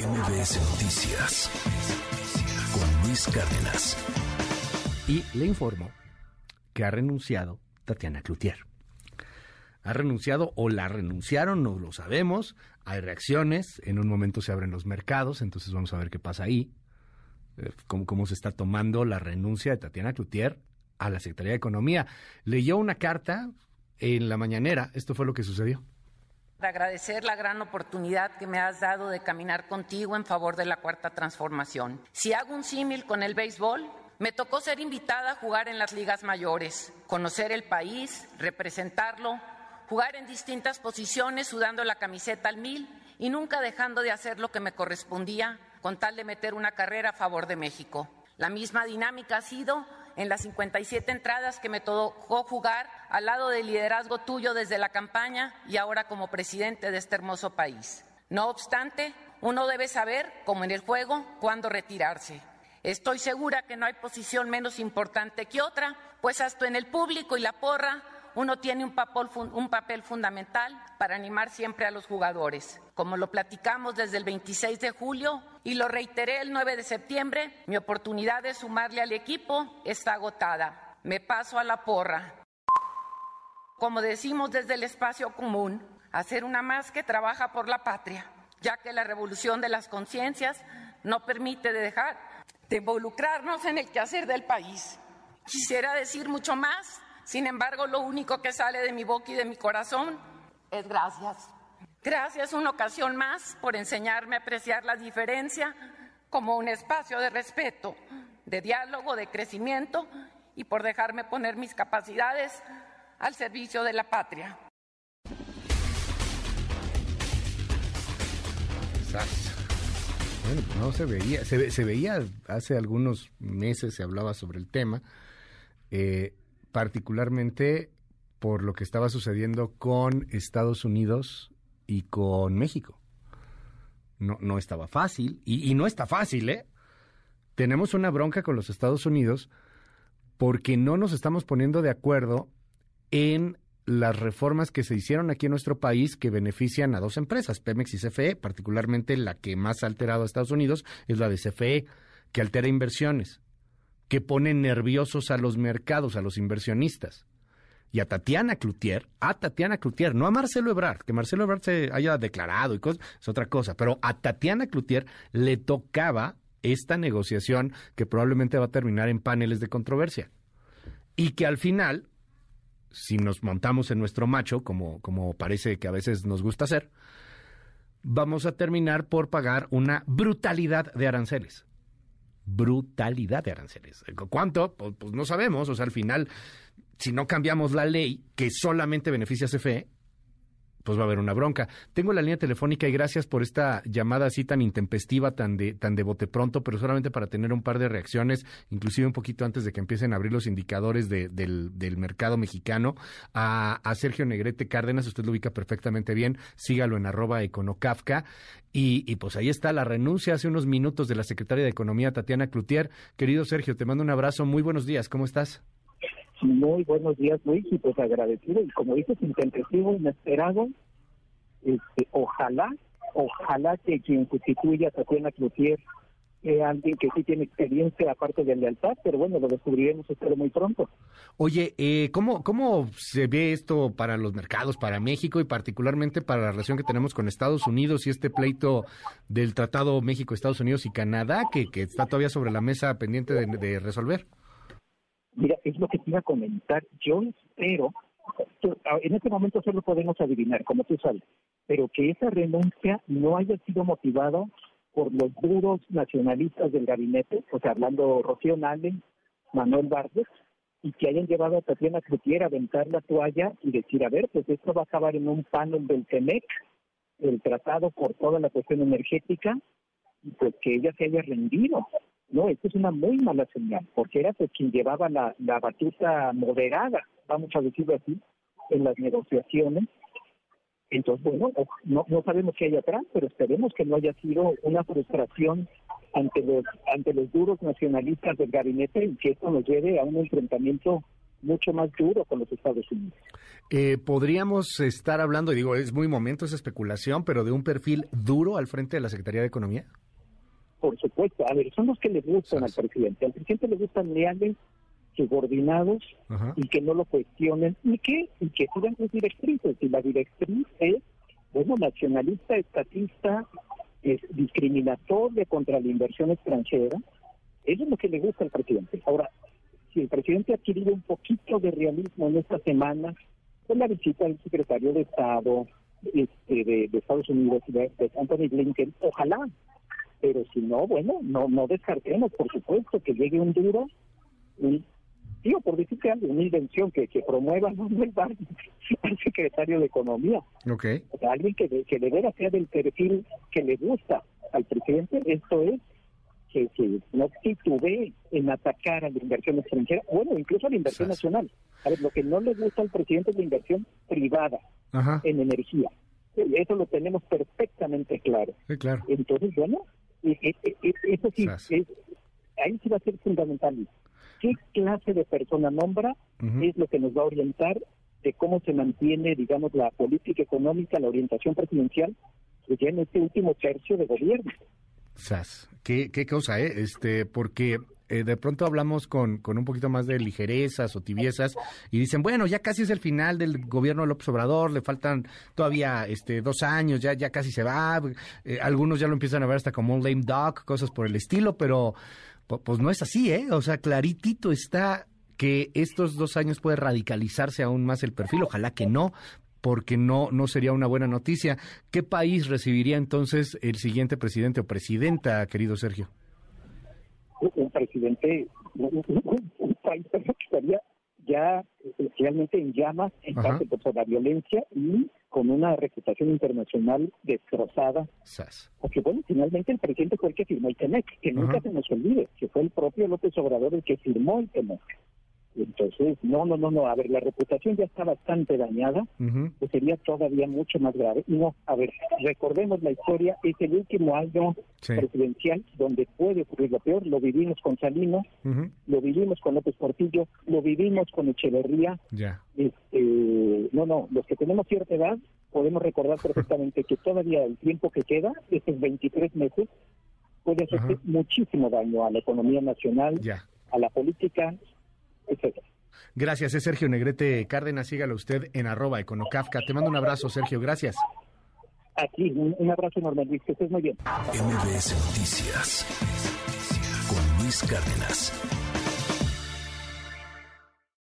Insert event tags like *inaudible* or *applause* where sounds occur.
MBS Noticias con Luis Cárdenas. Y le informo que ha renunciado Tatiana Cloutier. Ha renunciado o la renunciaron, no lo sabemos. Hay reacciones, en un momento se abren los mercados, entonces vamos a ver qué pasa ahí. Eh, Cómo, cómo se está tomando la renuncia de Tatiana Cloutier a la Secretaría de Economía. Leyó una carta en la mañanera, esto fue lo que sucedió. De agradecer la gran oportunidad que me has dado de caminar contigo en favor de la cuarta transformación. Si hago un símil con el béisbol, me tocó ser invitada a jugar en las ligas mayores, conocer el país, representarlo, jugar en distintas posiciones sudando la camiseta al mil y nunca dejando de hacer lo que me correspondía con tal de meter una carrera a favor de México. La misma dinámica ha sido en las 57 entradas que me tocó jugar al lado del liderazgo tuyo desde la campaña y ahora como presidente de este hermoso país. No obstante, uno debe saber, como en el juego, cuándo retirarse. Estoy segura que no hay posición menos importante que otra, pues hasta en el público y la porra uno tiene un papel, un papel, fundamental para animar siempre a los jugadores. Como lo platicamos desde el 26 de julio y lo reiteré el 9 de septiembre, mi oportunidad de sumarle al equipo está agotada. Me paso a la porra. Como decimos desde el espacio común, hacer una más que trabaja por la patria, ya que la revolución de las conciencias no permite dejar de involucrarnos en el quehacer del país. Quisiera decir mucho más, sin embargo, lo único que sale de mi boca y de mi corazón es gracias. Gracias una ocasión más por enseñarme a apreciar la diferencia como un espacio de respeto, de diálogo, de crecimiento y por dejarme poner mis capacidades al servicio de la patria. Bueno, pues no se veía, se, ve- se veía hace algunos meses, se hablaba sobre el tema, eh, particularmente por lo que estaba sucediendo con Estados Unidos y con México. No, no estaba fácil, y, y no está fácil, ¿eh? Tenemos una bronca con los Estados Unidos porque no nos estamos poniendo de acuerdo en las reformas que se hicieron aquí en nuestro país que benefician a dos empresas, Pemex y CFE, particularmente la que más ha alterado a Estados Unidos es la de CFE, que altera inversiones, que pone nerviosos a los mercados, a los inversionistas. Y a Tatiana Cloutier, a Tatiana Cloutier, no a Marcelo Ebrard, que Marcelo Ebrard se haya declarado y cosas, es otra cosa, pero a Tatiana Cloutier le tocaba esta negociación que probablemente va a terminar en paneles de controversia. Y que al final, si nos montamos en nuestro macho, como, como parece que a veces nos gusta hacer, vamos a terminar por pagar una brutalidad de aranceles. Brutalidad de aranceles. ¿Cuánto? Pues, pues no sabemos. O sea, al final, si no cambiamos la ley que solamente beneficia a CFE, pues va a haber una bronca. Tengo la línea telefónica y gracias por esta llamada así tan intempestiva, tan de, tan de bote pronto, pero solamente para tener un par de reacciones, inclusive un poquito antes de que empiecen a abrir los indicadores de- del, del mercado mexicano, a, a Sergio Negrete Cárdenas, usted lo ubica perfectamente bien, sígalo en arroba econocafca, y, y pues ahí está la renuncia hace unos minutos de la secretaria de Economía, Tatiana Cloutier. Querido Sergio, te mando un abrazo, muy buenos días, ¿cómo estás? Muy buenos días, Luis, y pues agradecido, y como dices, intempestivo, inesperado, este, ojalá, ojalá que quien sustituya a Tatiana Cloutier sea alguien que sí tiene experiencia aparte de lealtad, pero bueno, lo descubriremos espero muy pronto. Oye, eh, ¿cómo, ¿cómo se ve esto para los mercados, para México y particularmente para la relación que tenemos con Estados Unidos y este pleito del Tratado México, Estados Unidos y Canadá que, que está todavía sobre la mesa pendiente de resolver? Mira, es lo que te iba a comentar. Yo espero, en este momento solo podemos adivinar, como tú sabes, pero que esa renuncia no haya sido motivada por los duros nacionalistas del gabinete, o sea, hablando Rocío Nale, Manuel Vargas, y que hayan llevado a Tatiana Cloutier a aventar la toalla y decir, a ver, pues esto va a acabar en un panel del TEMEC, el tratado por toda la cuestión energética, y pues que ella se haya rendido. No, esto es una muy mala señal, porque era pues quien llevaba la, la batuta moderada, vamos a decirlo así, en las negociaciones. Entonces, bueno, no, no sabemos qué hay atrás, pero esperemos que no haya sido una frustración ante los ante los duros nacionalistas del gabinete y que esto nos lleve a un enfrentamiento mucho más duro con los Estados Unidos. Eh, podríamos estar hablando, y digo, es muy momento esa especulación, pero de un perfil duro al frente de la Secretaría de Economía. Por supuesto, a ver, son los que le gustan al presidente. Al presidente le gustan leales, subordinados y que no lo cuestionen y que, y que sigan sus directrices. Y la directriz es, bueno, nacionalista, estatista, es discriminatoria contra la inversión extranjera. Eso es lo que le gusta al presidente. Ahora, si el presidente ha adquirido un poquito de realismo en esta semana, con la visita del secretario de Estado este, de, Estados Unidos, de, de Anthony Blinken, ojalá, pero si no, bueno, no no descartemos, por supuesto, que llegue un duro, un, digo, por decir que una invención que, que promueva no *laughs* el al secretario de Economía. Okay. O sea, alguien que, que de veras sea del perfil que le gusta al presidente, esto es que, que no titubee en atacar a la inversión extranjera, bueno, incluso a la inversión nacional. A ver, lo que no le gusta al presidente es la inversión privada en energía. Eso lo tenemos perfectamente claro. Sí, claro. Entonces, bueno, eso sí, es, ahí sí va a ser fundamental. ¿Qué clase de persona nombra? Es lo que nos va a orientar de cómo se mantiene, digamos, la política económica, la orientación presidencial, pues ya en este último tercio de gobierno. Sas, qué, qué cosa, ¿eh? Este, porque eh, de pronto hablamos con, con un poquito más de ligerezas o tibiezas y dicen, bueno, ya casi es el final del gobierno de López Obrador, le faltan todavía este, dos años, ya, ya casi se va, eh, algunos ya lo empiezan a ver hasta como un lame duck, cosas por el estilo, pero pues no es así, ¿eh? O sea, claritito está que estos dos años puede radicalizarse aún más el perfil, ojalá que no, porque no, no sería una buena noticia. ¿Qué país recibiría entonces el siguiente presidente o presidenta, querido Sergio? Un presidente, un, país que estaría ya realmente en llamas en parte por la violencia y con una reputación internacional destrozada. Porque bueno, finalmente el presidente fue el que firmó el TEMEC, que nunca se nos olvide, que fue el propio López Obrador el que firmó el TEMEC. Entonces, no, no, no, no, a ver, la reputación ya está bastante dañada, pues sería todavía mucho más grave. No, a ver, recordemos la historia, es el último año presidencial donde puede ocurrir lo peor, lo vivimos con Salinas, lo vivimos con López Portillo, lo vivimos con Echeverría. Ya. Este, no, no, los que tenemos cierta edad podemos recordar *laughs* perfectamente que todavía el tiempo que queda, estos 23 meses, puede hacer muchísimo daño a la economía nacional, a la política Gracias, es Sergio Negrete Cárdenas. Sígalo usted en arroba econocafca. Te mando un abrazo, Sergio. Gracias. Aquí, un, abrazo enorme, Luis. Que estés muy bien. MBS Noticias con Luis Cárdenas.